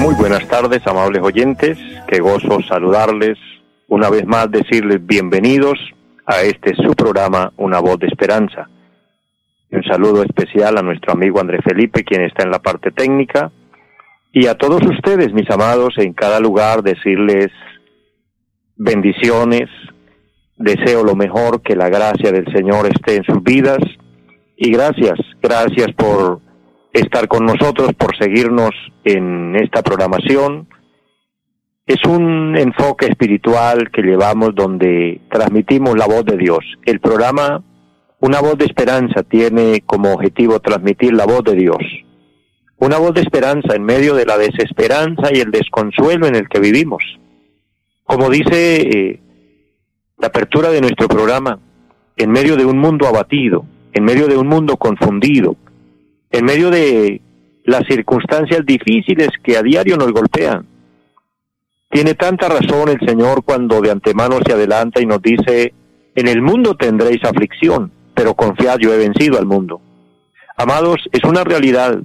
Muy buenas tardes, amables oyentes. Qué gozo saludarles una vez más decirles bienvenidos a este su programa Una voz de esperanza. Un saludo especial a nuestro amigo André Felipe, quien está en la parte técnica, y a todos ustedes, mis amados, en cada lugar decirles bendiciones, deseo lo mejor, que la gracia del Señor esté en sus vidas, y gracias, gracias por estar con nosotros, por seguirnos en esta programación, es un enfoque espiritual que llevamos donde transmitimos la voz de Dios. El programa Una voz de esperanza tiene como objetivo transmitir la voz de Dios. Una voz de esperanza en medio de la desesperanza y el desconsuelo en el que vivimos. Como dice eh, la apertura de nuestro programa, en medio de un mundo abatido, en medio de un mundo confundido, en medio de las circunstancias difíciles que a diario nos golpean, tiene tanta razón el Señor cuando de antemano se adelanta y nos dice, en el mundo tendréis aflicción, pero confiad, yo he vencido al mundo. Amados, es una realidad.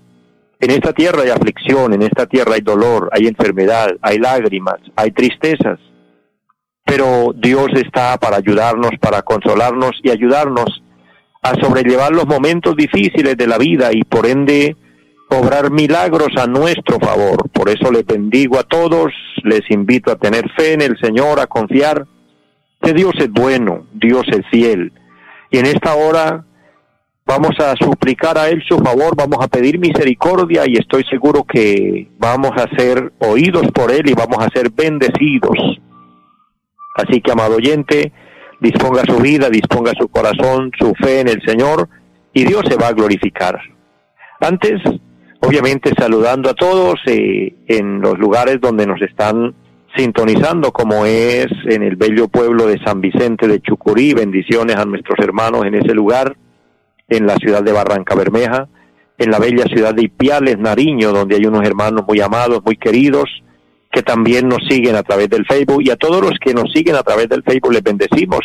En esta tierra hay aflicción, en esta tierra hay dolor, hay enfermedad, hay lágrimas, hay tristezas. Pero Dios está para ayudarnos, para consolarnos y ayudarnos a sobrellevar los momentos difíciles de la vida y por ende obrar milagros a nuestro favor. Por eso les bendigo a todos, les invito a tener fe en el Señor, a confiar que Dios es bueno, Dios es fiel. Y en esta hora vamos a suplicar a Él su favor, vamos a pedir misericordia y estoy seguro que vamos a ser oídos por Él y vamos a ser bendecidos. Así que, amado oyente, disponga su vida, disponga su corazón, su fe en el Señor y Dios se va a glorificar. Antes obviamente saludando a todos eh, en los lugares donde nos están sintonizando, como es en el bello pueblo de San Vicente de Chucurí, bendiciones a nuestros hermanos en ese lugar, en la ciudad de Barranca Bermeja, en la bella ciudad de Ipiales, Nariño, donde hay unos hermanos muy amados, muy queridos, que también nos siguen a través del Facebook, y a todos los que nos siguen a través del Facebook les bendecimos.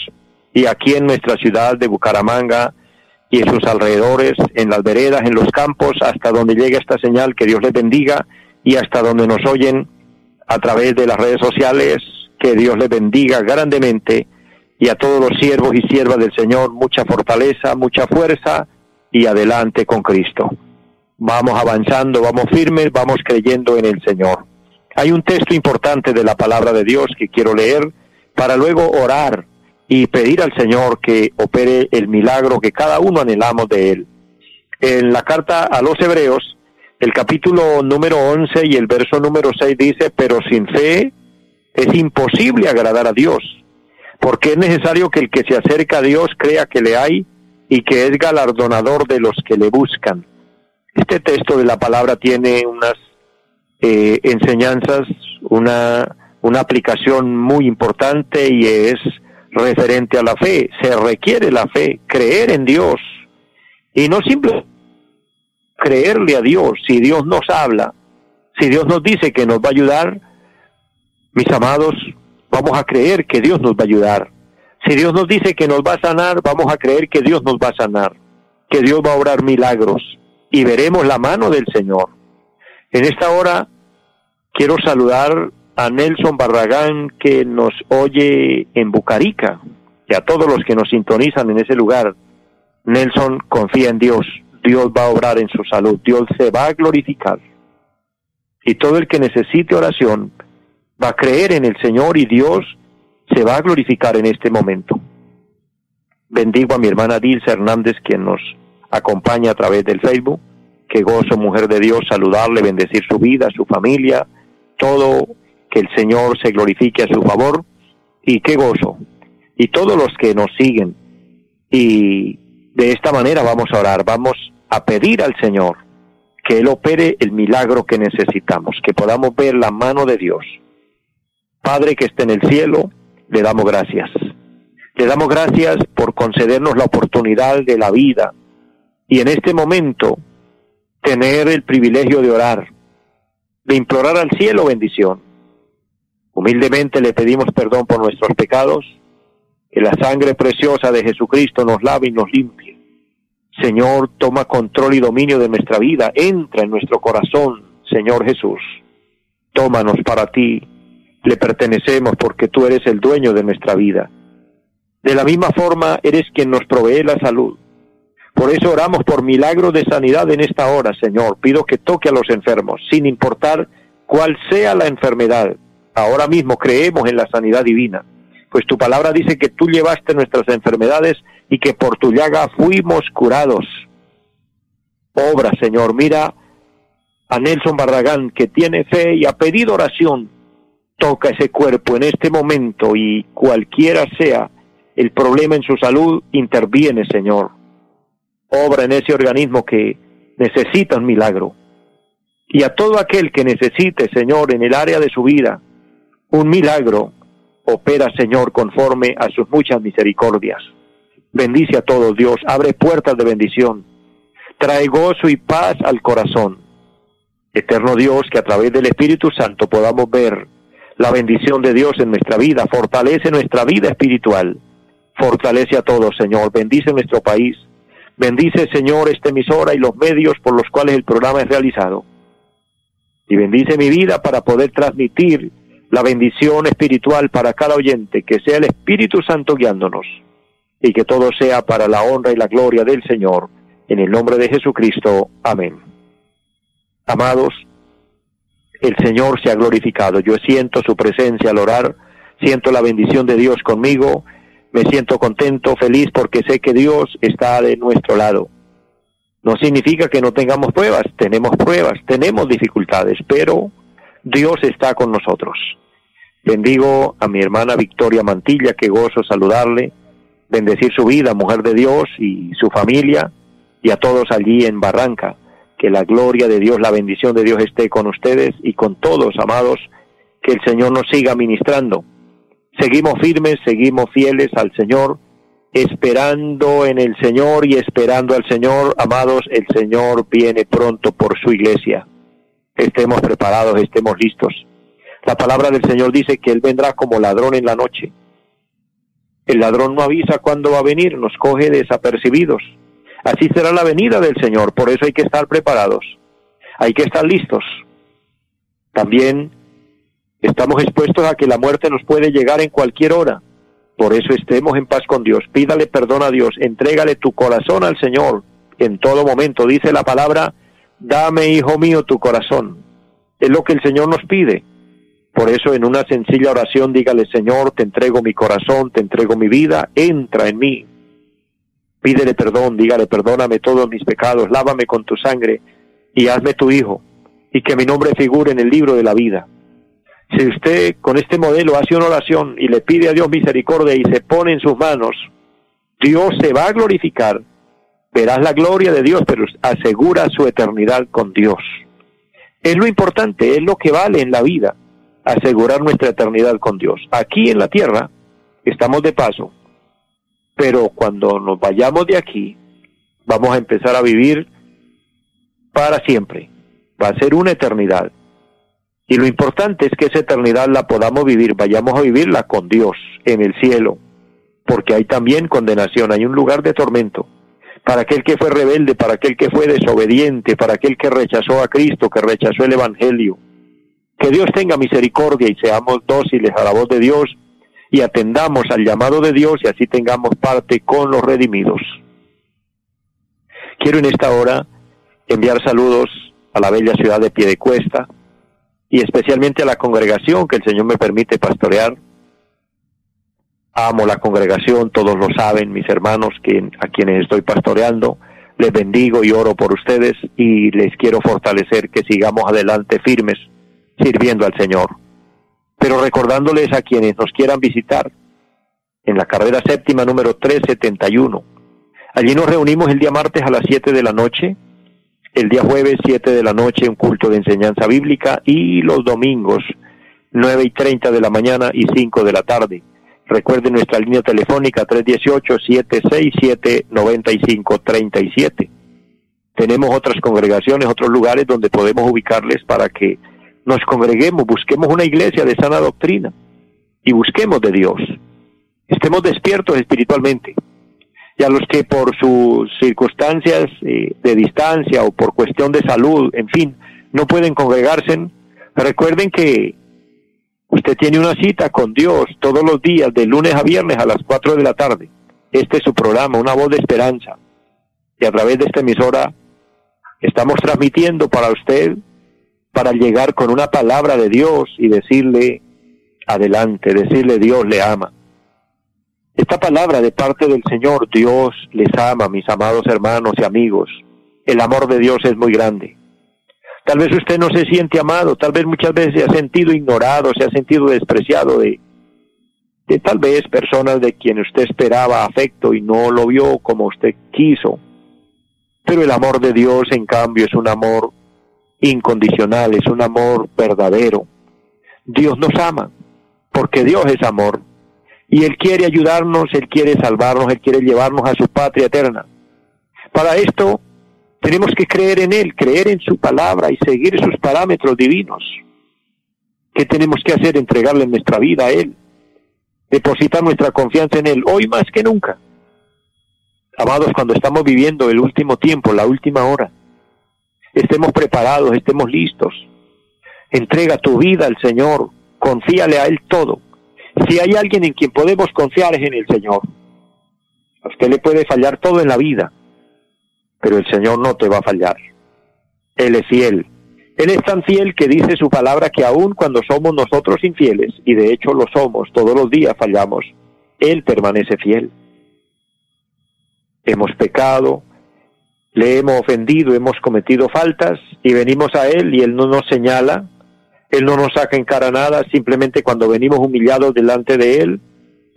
Y aquí en nuestra ciudad de Bucaramanga, y en sus alrededores, en las veredas, en los campos, hasta donde llegue esta señal, que Dios les bendiga, y hasta donde nos oyen a través de las redes sociales, que Dios les bendiga grandemente, y a todos los siervos y siervas del Señor, mucha fortaleza, mucha fuerza, y adelante con Cristo. Vamos avanzando, vamos firmes, vamos creyendo en el Señor. Hay un texto importante de la palabra de Dios que quiero leer para luego orar y pedir al Señor que opere el milagro que cada uno anhelamos de Él. En la carta a los Hebreos, el capítulo número 11 y el verso número 6 dice, pero sin fe es imposible agradar a Dios, porque es necesario que el que se acerca a Dios crea que le hay y que es galardonador de los que le buscan. Este texto de la palabra tiene unas eh, enseñanzas, una, una aplicación muy importante y es referente a la fe. Se requiere la fe, creer en Dios y no simplemente creerle a Dios. Si Dios nos habla, si Dios nos dice que nos va a ayudar, mis amados, vamos a creer que Dios nos va a ayudar. Si Dios nos dice que nos va a sanar, vamos a creer que Dios nos va a sanar, que Dios va a obrar milagros y veremos la mano del Señor. En esta hora quiero saludar a Nelson Barragán que nos oye en Bucarica y a todos los que nos sintonizan en ese lugar. Nelson confía en Dios, Dios va a obrar en su salud, Dios se va a glorificar. Y todo el que necesite oración va a creer en el Señor y Dios se va a glorificar en este momento. Bendigo a mi hermana Dilsa Hernández, quien nos acompaña a través del Facebook. Que gozo, mujer de Dios, saludarle, bendecir su vida, su familia, todo que el Señor se glorifique a su favor y qué gozo. Y todos los que nos siguen. Y de esta manera vamos a orar, vamos a pedir al Señor que Él opere el milagro que necesitamos, que podamos ver la mano de Dios. Padre que esté en el cielo, le damos gracias. Le damos gracias por concedernos la oportunidad de la vida y en este momento tener el privilegio de orar, de implorar al cielo bendición. Humildemente le pedimos perdón por nuestros pecados, que la sangre preciosa de Jesucristo nos lave y nos limpie. Señor, toma control y dominio de nuestra vida, entra en nuestro corazón, Señor Jesús. Tómanos para ti, le pertenecemos porque tú eres el dueño de nuestra vida. De la misma forma, eres quien nos provee la salud. Por eso oramos por milagro de sanidad en esta hora, Señor. Pido que toque a los enfermos, sin importar cuál sea la enfermedad. Ahora mismo creemos en la sanidad divina, pues tu palabra dice que tú llevaste nuestras enfermedades y que por tu llaga fuimos curados. Obra, Señor, mira a Nelson Barragán que tiene fe y ha pedido oración. Toca ese cuerpo en este momento y cualquiera sea el problema en su salud, interviene, Señor. Obra en ese organismo que necesita un milagro. Y a todo aquel que necesite, Señor, en el área de su vida, un milagro, opera, Señor, conforme a sus muchas misericordias. Bendice a todos, Dios, abre puertas de bendición, trae gozo y paz al corazón. Eterno Dios, que a través del Espíritu Santo podamos ver la bendición de Dios en nuestra vida, fortalece nuestra vida espiritual, fortalece a todos, Señor, bendice nuestro país, bendice, Señor, esta emisora y los medios por los cuales el programa es realizado. Y bendice mi vida para poder transmitir la bendición espiritual para cada oyente, que sea el Espíritu Santo guiándonos y que todo sea para la honra y la gloria del Señor. En el nombre de Jesucristo. Amén. Amados, el Señor se ha glorificado. Yo siento su presencia al orar, siento la bendición de Dios conmigo, me siento contento, feliz porque sé que Dios está de nuestro lado. No significa que no tengamos pruebas, tenemos pruebas, tenemos dificultades, pero Dios está con nosotros. Bendigo a mi hermana Victoria Mantilla, que gozo saludarle, bendecir su vida, mujer de Dios y su familia, y a todos allí en Barranca. Que la gloria de Dios, la bendición de Dios esté con ustedes y con todos, amados, que el Señor nos siga ministrando. Seguimos firmes, seguimos fieles al Señor, esperando en el Señor y esperando al Señor, amados, el Señor viene pronto por su iglesia. Estemos preparados, estemos listos. La palabra del Señor dice que Él vendrá como ladrón en la noche. El ladrón no avisa cuándo va a venir, nos coge desapercibidos. Así será la venida del Señor, por eso hay que estar preparados, hay que estar listos. También estamos expuestos a que la muerte nos puede llegar en cualquier hora, por eso estemos en paz con Dios, pídale perdón a Dios, entrégale tu corazón al Señor en todo momento. Dice la palabra, dame, hijo mío, tu corazón. Es lo que el Señor nos pide. Por eso en una sencilla oración dígale, Señor, te entrego mi corazón, te entrego mi vida, entra en mí. Pídele perdón, dígale, perdóname todos mis pecados, lávame con tu sangre y hazme tu hijo, y que mi nombre figure en el libro de la vida. Si usted con este modelo hace una oración y le pide a Dios misericordia y se pone en sus manos, Dios se va a glorificar, verás la gloria de Dios, pero asegura su eternidad con Dios. Es lo importante, es lo que vale en la vida asegurar nuestra eternidad con Dios. Aquí en la tierra estamos de paso, pero cuando nos vayamos de aquí, vamos a empezar a vivir para siempre. Va a ser una eternidad. Y lo importante es que esa eternidad la podamos vivir, vayamos a vivirla con Dios en el cielo, porque hay también condenación, hay un lugar de tormento para aquel que fue rebelde, para aquel que fue desobediente, para aquel que rechazó a Cristo, que rechazó el Evangelio. Que Dios tenga misericordia y seamos dóciles a la voz de Dios y atendamos al llamado de Dios y así tengamos parte con los redimidos. Quiero en esta hora enviar saludos a la bella ciudad de Piedecuesta y especialmente a la congregación que el Señor me permite pastorear. Amo la congregación, todos lo saben, mis hermanos que, a quienes estoy pastoreando. Les bendigo y oro por ustedes y les quiero fortalecer que sigamos adelante firmes sirviendo al Señor. Pero recordándoles a quienes nos quieran visitar en la carrera séptima número 371. Allí nos reunimos el día martes a las 7 de la noche El día jueves, 7 de la noche, un culto de enseñanza bíblica y los domingos, 9 y 30 de la mañana y 5 de la tarde. Recuerden nuestra línea telefónica 318-767-9537. Tenemos otras congregaciones, otros lugares donde podemos ubicarles para que nos congreguemos, busquemos una iglesia de sana doctrina y busquemos de Dios. Estemos despiertos espiritualmente. Y a los que por sus circunstancias eh, de distancia o por cuestión de salud, en fin, no pueden congregarse, recuerden que usted tiene una cita con Dios todos los días, de lunes a viernes a las 4 de la tarde. Este es su programa, una voz de esperanza. Y a través de esta emisora estamos transmitiendo para usted, para llegar con una palabra de Dios y decirle, adelante, decirle Dios le ama. Esta palabra de parte del Señor, Dios les ama, mis amados hermanos y amigos. El amor de Dios es muy grande. Tal vez usted no se siente amado, tal vez muchas veces se ha sentido ignorado, se ha sentido despreciado de, de tal vez personas de quien usted esperaba afecto y no lo vio como usted quiso. Pero el amor de Dios, en cambio, es un amor incondicional, es un amor verdadero. Dios nos ama, porque Dios es amor. Y Él quiere ayudarnos, Él quiere salvarnos, Él quiere llevarnos a su patria eterna. Para esto tenemos que creer en Él, creer en su palabra y seguir sus parámetros divinos. ¿Qué tenemos que hacer? Entregarle nuestra vida a Él, depositar nuestra confianza en Él, hoy más que nunca. Amados, cuando estamos viviendo el último tiempo, la última hora, estemos preparados, estemos listos. Entrega tu vida al Señor, confíale a Él todo. Si hay alguien en quien podemos confiar es en el Señor. A usted le puede fallar todo en la vida, pero el Señor no te va a fallar. Él es fiel. Él es tan fiel que dice su palabra que aun cuando somos nosotros infieles, y de hecho lo somos, todos los días fallamos, Él permanece fiel. Hemos pecado, le hemos ofendido, hemos cometido faltas y venimos a Él y Él no nos señala, él no nos saca en cara nada, simplemente cuando venimos humillados delante de Él,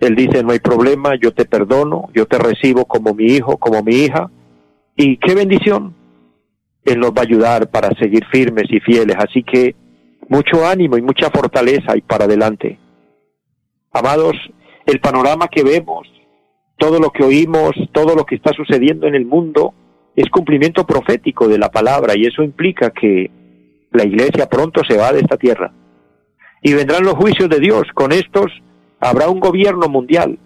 Él dice, no hay problema, yo te perdono, yo te recibo como mi hijo, como mi hija. Y qué bendición. Él nos va a ayudar para seguir firmes y fieles. Así que mucho ánimo y mucha fortaleza y para adelante. Amados, el panorama que vemos, todo lo que oímos, todo lo que está sucediendo en el mundo, es cumplimiento profético de la palabra y eso implica que la iglesia pronto se va de esta tierra. Y vendrán los juicios de Dios. Con estos habrá un gobierno mundial.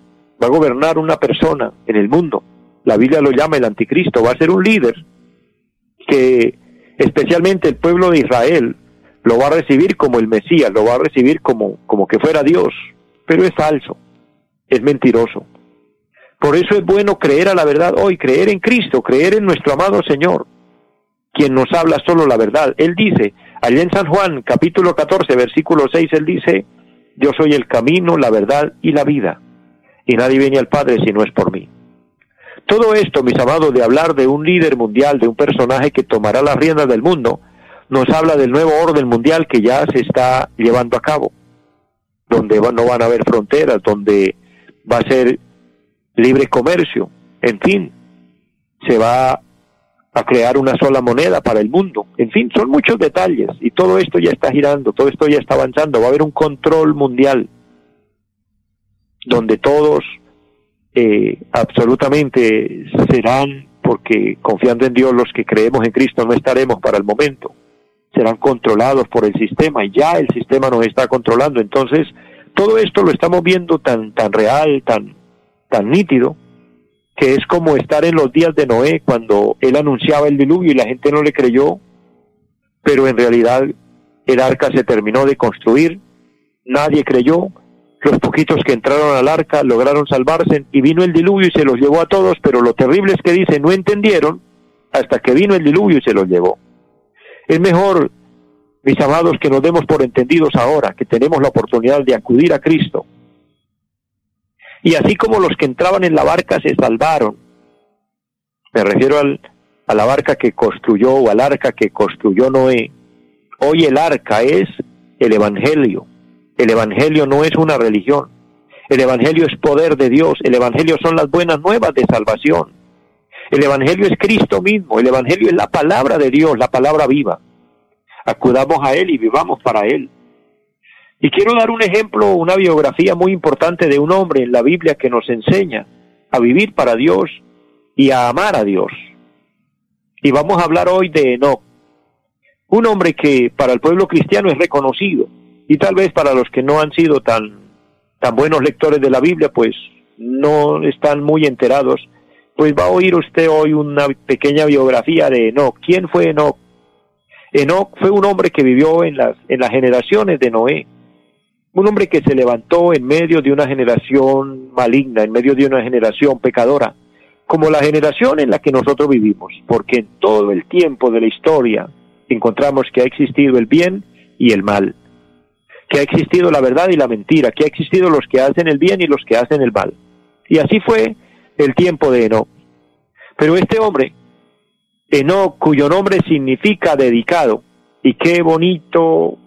Va a gobernar una persona en el mundo. La Biblia lo llama el anticristo. Va a ser un líder que especialmente el pueblo de Israel lo va a recibir como el Mesías, lo va a recibir como, como que fuera Dios. Pero es falso, es mentiroso. Por eso es bueno creer a la verdad hoy, creer en Cristo, creer en nuestro amado Señor quien nos habla solo la verdad. Él dice, allá en San Juan, capítulo 14, versículo 6, él dice, yo soy el camino, la verdad y la vida, y nadie viene al Padre si no es por mí. Todo esto, mis amados, de hablar de un líder mundial, de un personaje que tomará las riendas del mundo, nos habla del nuevo orden mundial que ya se está llevando a cabo, donde no van a haber fronteras, donde va a ser libre comercio, en fin, se va a crear una sola moneda para el mundo. En fin, son muchos detalles y todo esto ya está girando, todo esto ya está avanzando. Va a haber un control mundial donde todos eh, absolutamente serán, porque confiando en Dios los que creemos en Cristo no estaremos para el momento, serán controlados por el sistema y ya el sistema nos está controlando. Entonces, todo esto lo estamos viendo tan, tan real, tan, tan nítido, que es como estar en los días de Noé cuando él anunciaba el diluvio y la gente no le creyó, pero en realidad el arca se terminó de construir, nadie creyó, los poquitos que entraron al arca lograron salvarse y vino el diluvio y se los llevó a todos, pero lo terrible es que dice, no entendieron hasta que vino el diluvio y se los llevó. Es mejor, mis amados, que nos demos por entendidos ahora, que tenemos la oportunidad de acudir a Cristo, y así como los que entraban en la barca se salvaron, me refiero al, a la barca que construyó o al arca que construyó Noé, hoy el arca es el Evangelio. El Evangelio no es una religión. El Evangelio es poder de Dios. El Evangelio son las buenas nuevas de salvación. El Evangelio es Cristo mismo, el Evangelio es la palabra de Dios, la palabra viva. Acudamos a Él y vivamos para Él. Y quiero dar un ejemplo, una biografía muy importante de un hombre en la Biblia que nos enseña a vivir para Dios y a amar a Dios. Y vamos a hablar hoy de Enoch, un hombre que para el pueblo cristiano es reconocido y tal vez para los que no han sido tan, tan buenos lectores de la Biblia, pues no están muy enterados, pues va a oír usted hoy una pequeña biografía de Enoch. ¿Quién fue Enoch? Enoch fue un hombre que vivió en las, en las generaciones de Noé, un hombre que se levantó en medio de una generación maligna, en medio de una generación pecadora, como la generación en la que nosotros vivimos, porque en todo el tiempo de la historia encontramos que ha existido el bien y el mal, que ha existido la verdad y la mentira, que ha existido los que hacen el bien y los que hacen el mal. Y así fue el tiempo de Enoch. Pero este hombre, Enoch, cuyo nombre significa dedicado, y qué bonito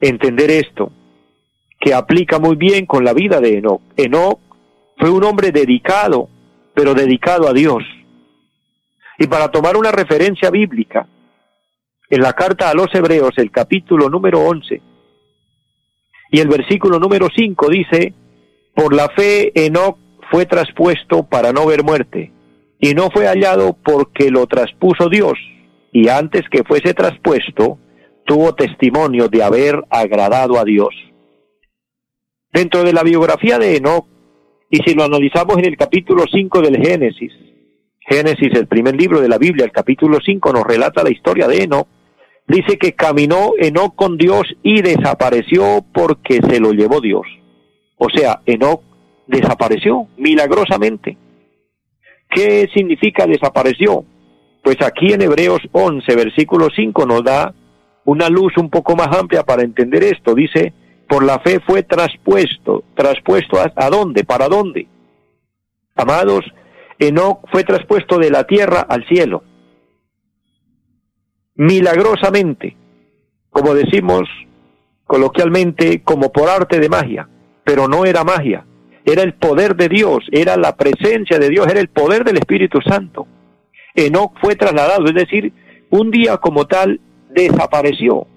entender esto, que aplica muy bien con la vida de Enoch. Enoch fue un hombre dedicado, pero dedicado a Dios. Y para tomar una referencia bíblica, en la carta a los Hebreos, el capítulo número 11 y el versículo número 5 dice, por la fe Enoch fue traspuesto para no ver muerte, y no fue hallado porque lo traspuso Dios, y antes que fuese traspuesto, tuvo testimonio de haber agradado a Dios. Dentro de la biografía de Enoch, y si lo analizamos en el capítulo 5 del Génesis, Génesis, el primer libro de la Biblia, el capítulo 5 nos relata la historia de Enoch, dice que caminó Enoch con Dios y desapareció porque se lo llevó Dios. O sea, Enoch desapareció milagrosamente. ¿Qué significa desapareció? Pues aquí en Hebreos 11, versículo 5 nos da una luz un poco más amplia para entender esto. Dice, por la fe fue traspuesto. ¿Traspuesto a, dónde? ¿Para dónde? Amados, Enoch fue traspuesto de la tierra al cielo. Milagrosamente, como decimos coloquialmente, como por arte de magia, pero no era magia, era el poder de Dios, era la presencia de Dios, era el poder del Espíritu Santo. Enoch fue trasladado, es decir, un día como tal desapareció,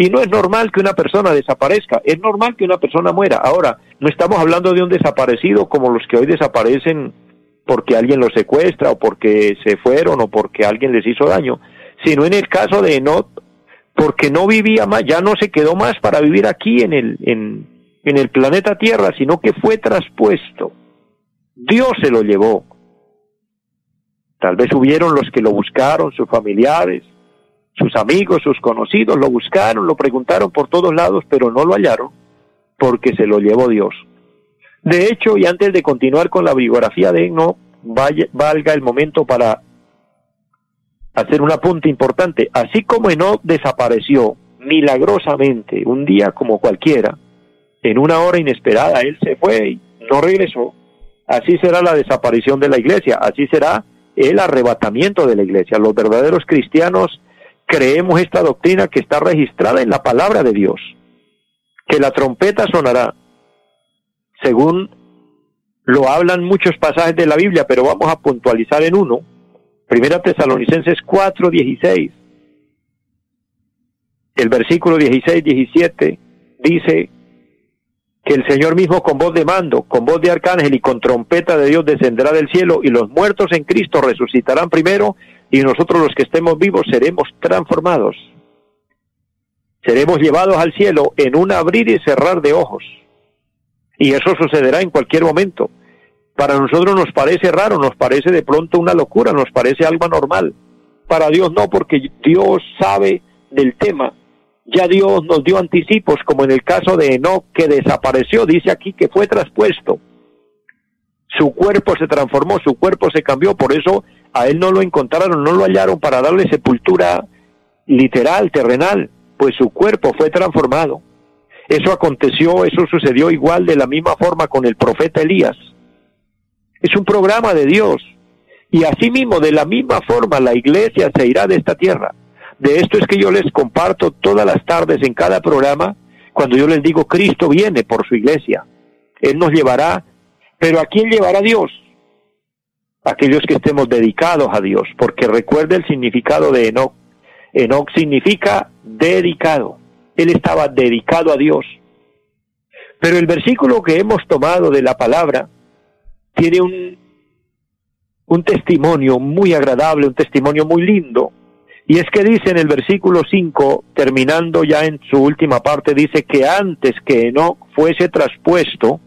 y no es normal que una persona desaparezca, es normal que una persona muera. Ahora, no estamos hablando de un desaparecido como los que hoy desaparecen porque alguien los secuestra o porque se fueron o porque alguien les hizo daño, sino en el caso de Enoch, porque no vivía más, ya no se quedó más para vivir aquí en el, en, en el planeta Tierra, sino que fue traspuesto. Dios se lo llevó. Tal vez hubieron los que lo buscaron, sus familiares, sus amigos, sus conocidos lo buscaron, lo preguntaron por todos lados, pero no lo hallaron porque se lo llevó Dios. De hecho, y antes de continuar con la biografía de Enoch, valga el momento para hacer un apunte importante. Así como Enoch desapareció milagrosamente un día como cualquiera, en una hora inesperada, él se fue y no regresó. Así será la desaparición de la iglesia, así será el arrebatamiento de la iglesia. Los verdaderos cristianos creemos esta doctrina que está registrada en la palabra de Dios, que la trompeta sonará, según lo hablan muchos pasajes de la Biblia, pero vamos a puntualizar en uno, Primera Tesalonicenses 4, 16. El versículo 16, 17 dice que el Señor mismo con voz de mando, con voz de arcángel y con trompeta de Dios descenderá del cielo y los muertos en Cristo resucitarán primero y nosotros los que estemos vivos seremos transformados. Seremos llevados al cielo en un abrir y cerrar de ojos. Y eso sucederá en cualquier momento. Para nosotros nos parece raro, nos parece de pronto una locura, nos parece algo anormal. Para Dios no, porque Dios sabe del tema. Ya Dios nos dio anticipos, como en el caso de Enoch, que desapareció, dice aquí que fue traspuesto. Su cuerpo se transformó, su cuerpo se cambió, por eso a él no lo encontraron, no lo hallaron para darle sepultura literal, terrenal, pues su cuerpo fue transformado. Eso aconteció, eso sucedió igual de la misma forma con el profeta Elías. Es un programa de Dios. Y asimismo, de la misma forma, la iglesia se irá de esta tierra. De esto es que yo les comparto todas las tardes en cada programa, cuando yo les digo, Cristo viene por su iglesia. Él nos llevará, pero ¿a quién llevará Dios? Aquellos que estemos dedicados a Dios, porque recuerde el significado de Enoch. Enoch significa dedicado. Él estaba dedicado a Dios. Pero el versículo que hemos tomado de la palabra tiene un, un testimonio muy agradable, un testimonio muy lindo. Y es que dice en el versículo 5, terminando ya en su última parte, dice que antes que Enoch fuese traspuesto,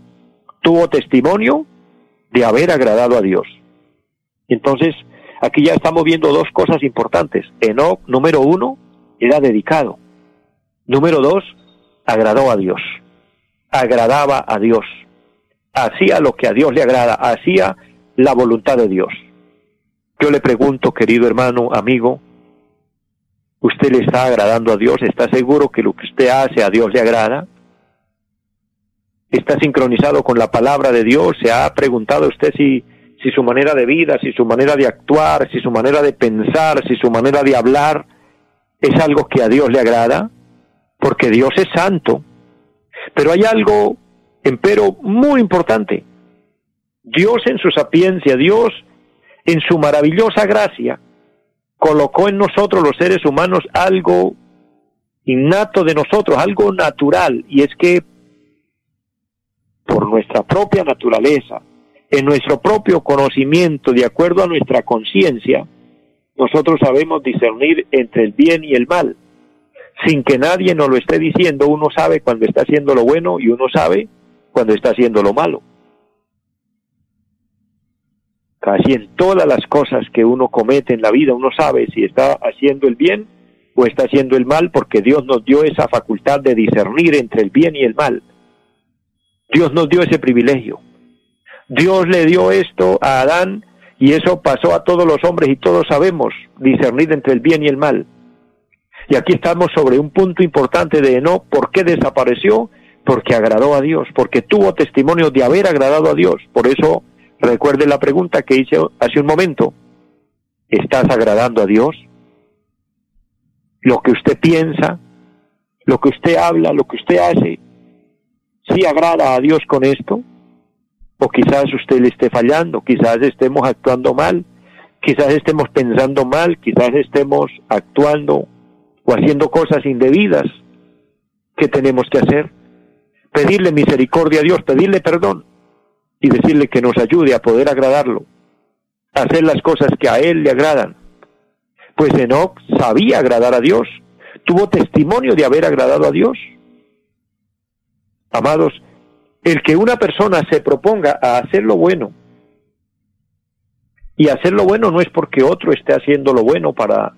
tuvo testimonio de haber agradado a Dios. Entonces, aquí ya estamos viendo dos cosas importantes. Enoch, número uno, era dedicado. Número dos, agradó a Dios. Agradaba a Dios. Hacía lo que a Dios le agrada. Hacía la voluntad de Dios. Yo le pregunto, querido hermano, amigo, ¿usted le está agradando a Dios? ¿Está seguro que lo que usted hace a Dios le agrada? ¿Está sincronizado con la palabra de Dios? ¿Se ha preguntado usted si, si su manera de vida, si su manera de actuar, si su manera de pensar, si su manera de hablar es algo que a Dios le agrada? Porque Dios es santo. Pero hay algo, empero, muy importante. Dios en su sapiencia, Dios en su maravillosa gracia, colocó en nosotros los seres humanos algo innato de nosotros, algo natural, y es que por nuestra propia naturaleza, en nuestro propio conocimiento, de acuerdo a nuestra conciencia, nosotros sabemos discernir entre el bien y el mal. Sin que nadie nos lo esté diciendo, uno sabe cuando está haciendo lo bueno y uno sabe cuando está haciendo lo malo. Casi en todas las cosas que uno comete en la vida, uno sabe si está haciendo el bien o está haciendo el mal, porque Dios nos dio esa facultad de discernir entre el bien y el mal. Dios nos dio ese privilegio. Dios le dio esto a Adán y eso pasó a todos los hombres y todos sabemos discernir entre el bien y el mal. Y aquí estamos sobre un punto importante de no, ¿por qué desapareció? Porque agradó a Dios, porque tuvo testimonio de haber agradado a Dios. Por eso recuerde la pregunta que hice hace un momento. ¿Estás agradando a Dios? Lo que usted piensa, lo que usted habla, lo que usted hace, ¿sí agrada a Dios con esto? O quizás usted le esté fallando, quizás estemos actuando mal, quizás estemos pensando mal, quizás estemos actuando o haciendo cosas indebidas. ¿Qué tenemos que hacer? Pedirle misericordia a Dios, pedirle perdón y decirle que nos ayude a poder agradarlo, hacer las cosas que a Él le agradan. Pues Enoch sabía agradar a Dios, tuvo testimonio de haber agradado a Dios. Amados, el que una persona se proponga a hacer lo bueno, y hacer lo bueno no es porque otro esté haciendo lo bueno para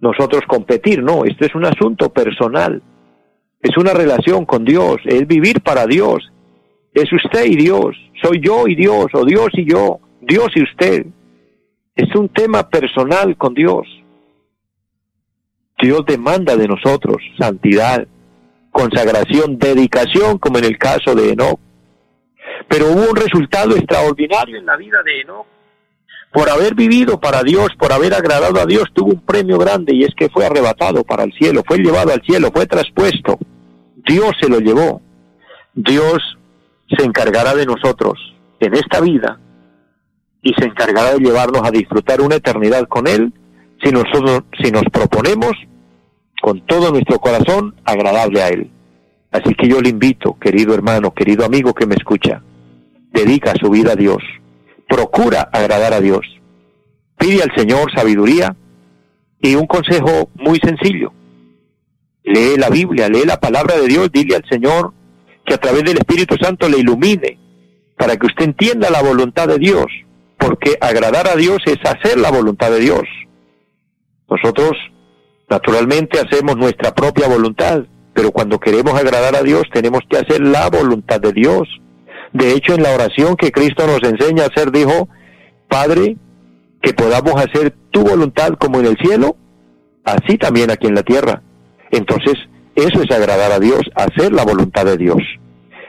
nosotros competir, no, esto es un asunto personal, es una relación con Dios, es vivir para Dios, es usted y Dios, soy yo y Dios, o Dios y yo, Dios y usted, es un tema personal con Dios. Dios demanda de nosotros santidad, consagración, dedicación, como en el caso de Enoch. Pero hubo un resultado extraordinario en la vida de Enoch. Por haber vivido para Dios, por haber agradado a Dios, tuvo un premio grande y es que fue arrebatado para el cielo, fue llevado al cielo, fue traspuesto. Dios se lo llevó. Dios se encargará de nosotros en esta vida y se encargará de llevarnos a disfrutar una eternidad con Él si nosotros, si nos proponemos con todo nuestro corazón agradable a Él. Así que yo le invito, querido hermano, querido amigo que me escucha, dedica su vida a Dios, procura agradar a Dios, pide al Señor sabiduría y un consejo muy sencillo. Lee la Biblia, lee la palabra de Dios, dile al Señor que a través del Espíritu Santo le ilumine para que usted entienda la voluntad de Dios, porque agradar a Dios es hacer la voluntad de Dios. Nosotros Naturalmente hacemos nuestra propia voluntad, pero cuando queremos agradar a Dios tenemos que hacer la voluntad de Dios. De hecho, en la oración que Cristo nos enseña a hacer, dijo, Padre, que podamos hacer tu voluntad como en el cielo, así también aquí en la tierra. Entonces, eso es agradar a Dios, hacer la voluntad de Dios.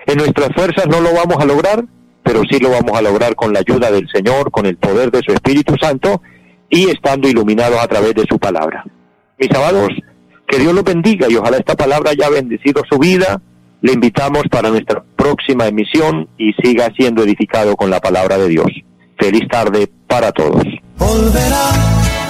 En nuestras fuerzas no lo vamos a lograr, pero sí lo vamos a lograr con la ayuda del Señor, con el poder de su Espíritu Santo y estando iluminados a través de su palabra. Mis amados, que Dios los bendiga y ojalá esta palabra haya bendecido su vida. Le invitamos para nuestra próxima emisión y siga siendo edificado con la palabra de Dios. Feliz tarde para todos.